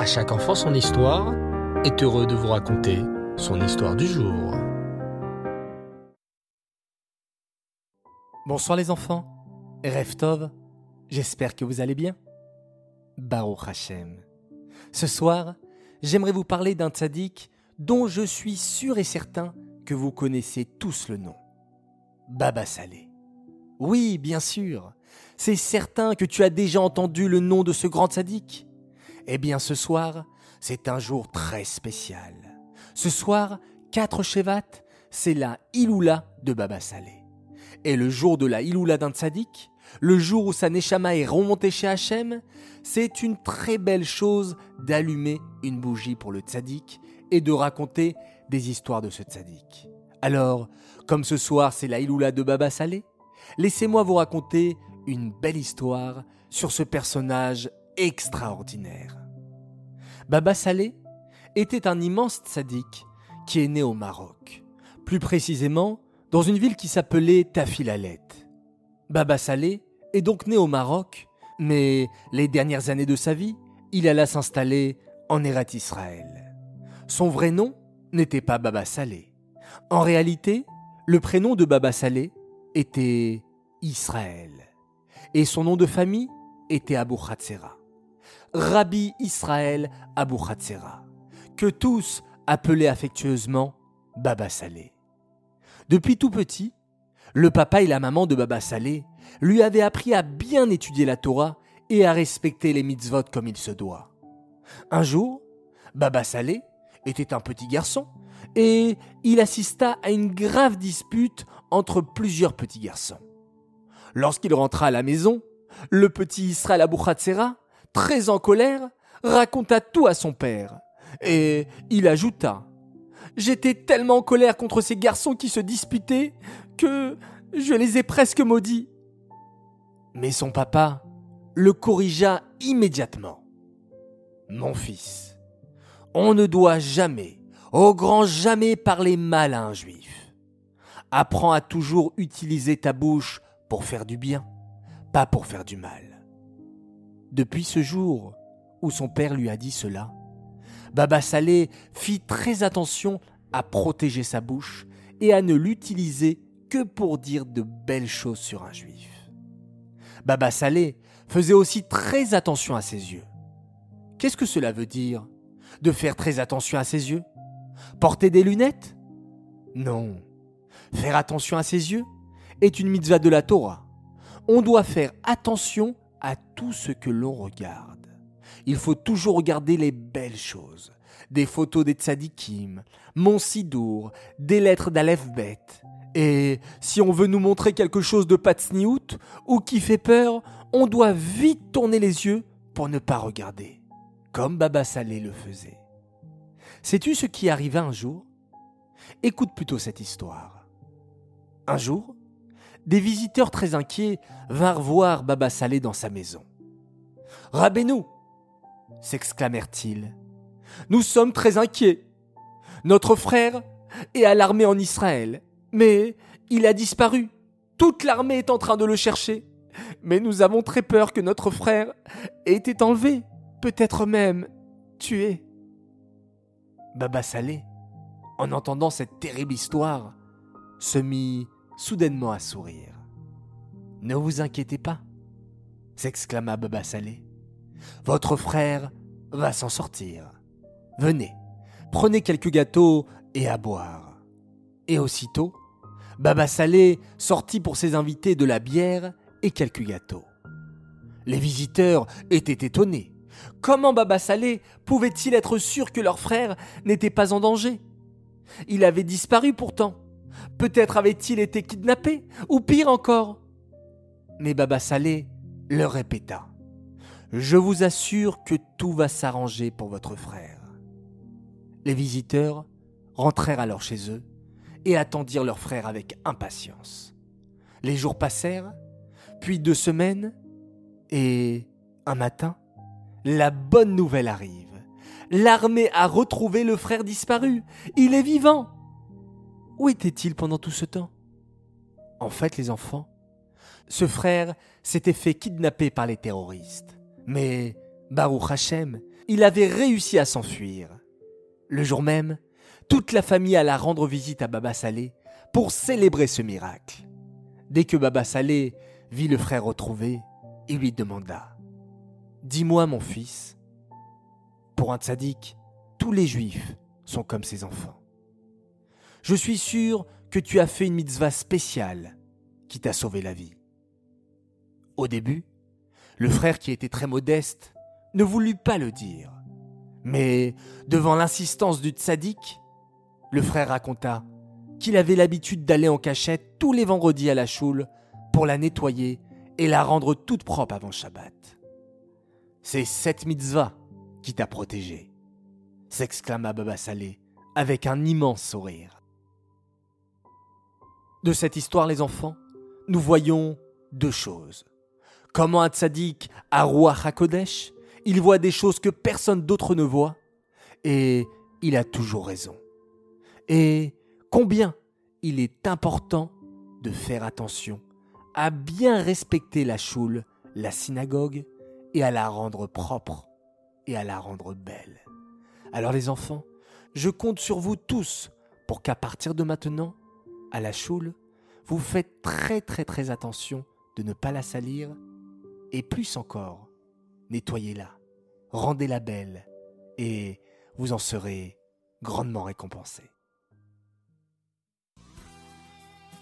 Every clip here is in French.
À chaque enfant son histoire est heureux de vous raconter son histoire du jour. Bonsoir les enfants, Reftov, j'espère que vous allez bien. Baruch Hashem. Ce soir, j'aimerais vous parler d'un tzaddik dont je suis sûr et certain que vous connaissez tous le nom. Baba Saleh. Oui, bien sûr, c'est certain que tu as déjà entendu le nom de ce grand tzaddik. Eh bien ce soir, c'est un jour très spécial. Ce soir, 4 Shevat, c'est la Iloula de Baba Saleh. Et le jour de la Iloula d'un tzaddik, le jour où sa Neshama est remontée chez Hachem, c'est une très belle chose d'allumer une bougie pour le tzaddik et de raconter des histoires de ce tzaddik. Alors, comme ce soir c'est la Iloula de Baba Saleh, laissez-moi vous raconter une belle histoire sur ce personnage extraordinaire. Baba Saleh était un immense tzaddik qui est né au Maroc, plus précisément dans une ville qui s'appelait Tafilalet. Baba Saleh est donc né au Maroc, mais les dernières années de sa vie, il alla s'installer en Erat Israël. Son vrai nom n'était pas Baba Saleh. En réalité, le prénom de Baba Saleh était Israël. Et son nom de famille était Abu Khatsera. Rabbi Israël Abu Khatsera, que tous appelaient affectueusement Baba Saleh. Depuis tout petit, le papa et la maman de Baba Saleh lui avaient appris à bien étudier la Torah et à respecter les mitzvot comme il se doit. Un jour, Baba Saleh était un petit garçon et il assista à une grave dispute entre plusieurs petits garçons. Lorsqu'il rentra à la maison, le petit Israël Abu Khatsera, très en colère, raconta tout à son père. Et il ajouta J'étais tellement en colère contre ces garçons qui se disputaient que je les ai presque maudits. Mais son papa le corrigea immédiatement. Mon fils, on ne doit jamais, au grand jamais parler mal à un juif. Apprends à toujours utiliser ta bouche pour faire du bien, pas pour faire du mal. Depuis ce jour où son père lui a dit cela, Baba Saleh fit très attention à protéger sa bouche et à ne l'utiliser que pour dire de belles choses sur un juif. Baba Saleh faisait aussi très attention à ses yeux. Qu'est-ce que cela veut dire De faire très attention à ses yeux? Porter des lunettes? Non. Faire attention à ses yeux est une mitzvah de la Torah. On doit faire attention à tout ce que l'on regarde. Il faut toujours regarder les belles choses. Des photos des tzadikim, mon sidour, des lettres d'Aleph. Et si on veut nous montrer quelque chose de patsniout ou qui fait peur, on doit vite tourner les yeux pour ne pas regarder, comme Baba Saleh le faisait. Sais-tu ce qui arriva un jour? Écoute plutôt cette histoire. Un jour, des visiteurs très inquiets vinrent voir Baba Saleh dans sa maison. Rabbeinu s'exclamèrent-ils. Nous sommes très inquiets. Notre frère est à l'armée en Israël, mais il a disparu. Toute l'armée est en train de le chercher. Mais nous avons très peur que notre frère ait été enlevé, peut-être même tué. Baba Saleh, en entendant cette terrible histoire, se mit soudainement à sourire. Ne vous inquiétez pas, s'exclama Baba Saleh. Votre frère va s'en sortir. Venez, prenez quelques gâteaux et à boire. Et aussitôt, Baba Saleh sortit pour ses invités de la bière et quelques gâteaux. Les visiteurs étaient étonnés. Comment Baba Saleh pouvait-il être sûr que leur frère n'était pas en danger? Il avait disparu pourtant. Peut-être avait-il été kidnappé, ou pire encore. Mais Baba Saleh leur répéta Je vous assure que tout va s'arranger pour votre frère. Les visiteurs rentrèrent alors chez eux et attendirent leur frère avec impatience. Les jours passèrent, puis deux semaines, et un matin, la bonne nouvelle arrive. L'armée a retrouvé le frère disparu. Il est vivant. Où était-il pendant tout ce temps? En fait, les enfants, ce frère s'était fait kidnapper par les terroristes. Mais Baruch Hashem, il avait réussi à s'enfuir. Le jour même, toute la famille alla rendre visite à Baba Salé pour célébrer ce miracle. Dès que Baba Salé vit le frère retrouvé, il lui demanda Dis-moi, mon fils, pour un tzaddik, tous les juifs sont comme ses enfants. Je suis sûr que tu as fait une mitzvah spéciale qui t'a sauvé la vie. Au début, le frère qui était très modeste ne voulut pas le dire. Mais devant l'insistance du tzaddik, le frère raconta qu'il avait l'habitude d'aller en cachette tous les vendredis à la choule pour la nettoyer et la rendre toute propre avant Shabbat. C'est cette mitzvah qui t'a protégé, s'exclama Baba Salé avec un immense sourire. De cette histoire, les enfants, nous voyons deux choses. Comment un tzaddik à Roi HaKodesh, il voit des choses que personne d'autre ne voit, et il a toujours raison. Et combien il est important de faire attention à bien respecter la choule, la synagogue, et à la rendre propre et à la rendre belle. Alors les enfants, je compte sur vous tous pour qu'à partir de maintenant, à la choule, vous faites très très très attention de ne pas la salir et plus encore, nettoyez-la, rendez-la belle et vous en serez grandement récompensé.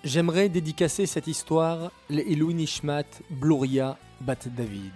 J'aimerais dédicacer cette histoire les Nishmat Bloria Bat David.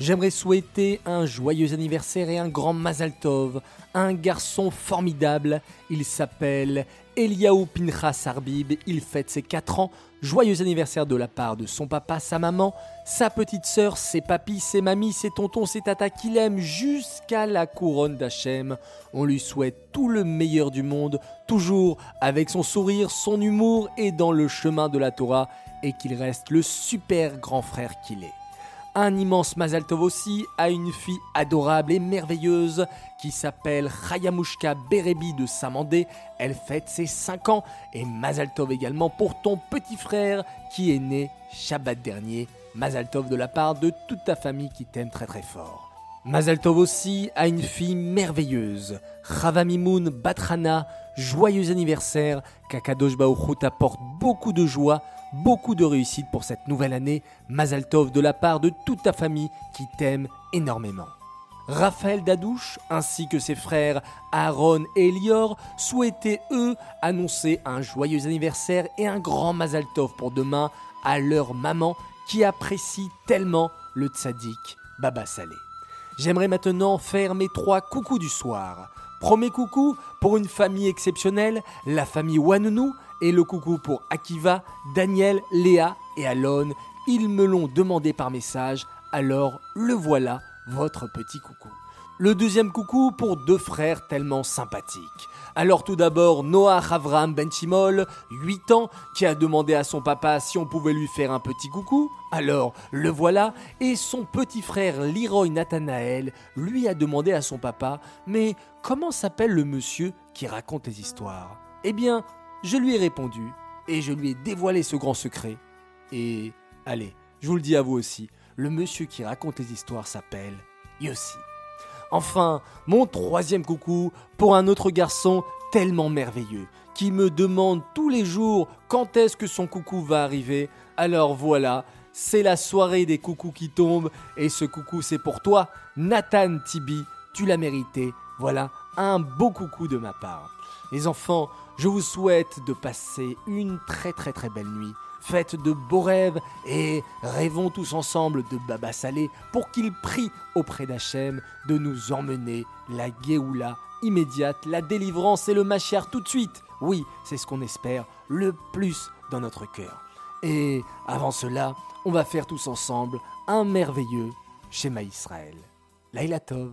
J'aimerais souhaiter un joyeux anniversaire et un grand Mazal Tov, un garçon formidable. Il s'appelle Eliaou Pinchas Arbib, il fête ses 4 ans. Joyeux anniversaire de la part de son papa, sa maman, sa petite sœur, ses papis, ses mamies, ses tontons, ses tatas qu'il aime jusqu'à la couronne d'Hachem. On lui souhaite tout le meilleur du monde, toujours avec son sourire, son humour et dans le chemin de la Torah, et qu'il reste le super grand frère qu'il est un immense Mazal Tov aussi à une fille adorable et merveilleuse qui s'appelle Chayamushka Berebi de Samandé. Elle fête ses 5 ans. Et Mazal Tov également pour ton petit frère qui est né Shabbat dernier. Mazal Tov de la part de toute ta famille qui t'aime très très fort. Mazal Tov aussi a une fille merveilleuse, Chavamimoun Batrana, joyeux anniversaire, Kakadosh Baruch t'apporte beaucoup de joie, beaucoup de réussite pour cette nouvelle année, Mazal Tov de la part de toute ta famille qui t'aime énormément. Raphaël Dadouche ainsi que ses frères Aaron et Elior souhaitaient eux annoncer un joyeux anniversaire et un grand Mazal Tov pour demain à leur maman qui apprécie tellement le tzaddik Baba Salé. J'aimerais maintenant faire mes trois coucous du soir. Premier coucou pour une famille exceptionnelle, la famille Wanunu, et le coucou pour Akiva, Daniel, Léa et Alon. Ils me l'ont demandé par message, alors le voilà, votre petit coucou. Le deuxième coucou pour deux frères tellement sympathiques. Alors tout d'abord Noah Avram Benchimol, 8 ans, qui a demandé à son papa si on pouvait lui faire un petit coucou. Alors le voilà, et son petit frère Leroy Nathanael lui a demandé à son papa Mais comment s'appelle le monsieur qui raconte les histoires? Eh bien, je lui ai répondu, et je lui ai dévoilé ce grand secret. Et allez, je vous le dis à vous aussi, le monsieur qui raconte les histoires s'appelle Yossi. Enfin, mon troisième coucou pour un autre garçon tellement merveilleux, qui me demande tous les jours quand est-ce que son coucou va arriver. Alors voilà, c'est la soirée des coucous qui tombent, et ce coucou c'est pour toi, Nathan Tibi, tu l'as mérité. Voilà, un beau coucou de ma part. Les enfants, je vous souhaite de passer une très très très belle nuit faites de beaux rêves et rêvons tous ensemble de Baba Salé pour qu'il prie auprès d'Hachem de nous emmener la Géoula immédiate, la délivrance et le Machiar tout de suite. Oui, c'est ce qu'on espère le plus dans notre cœur. Et avant cela, on va faire tous ensemble un merveilleux schéma Israël. Laila Tov.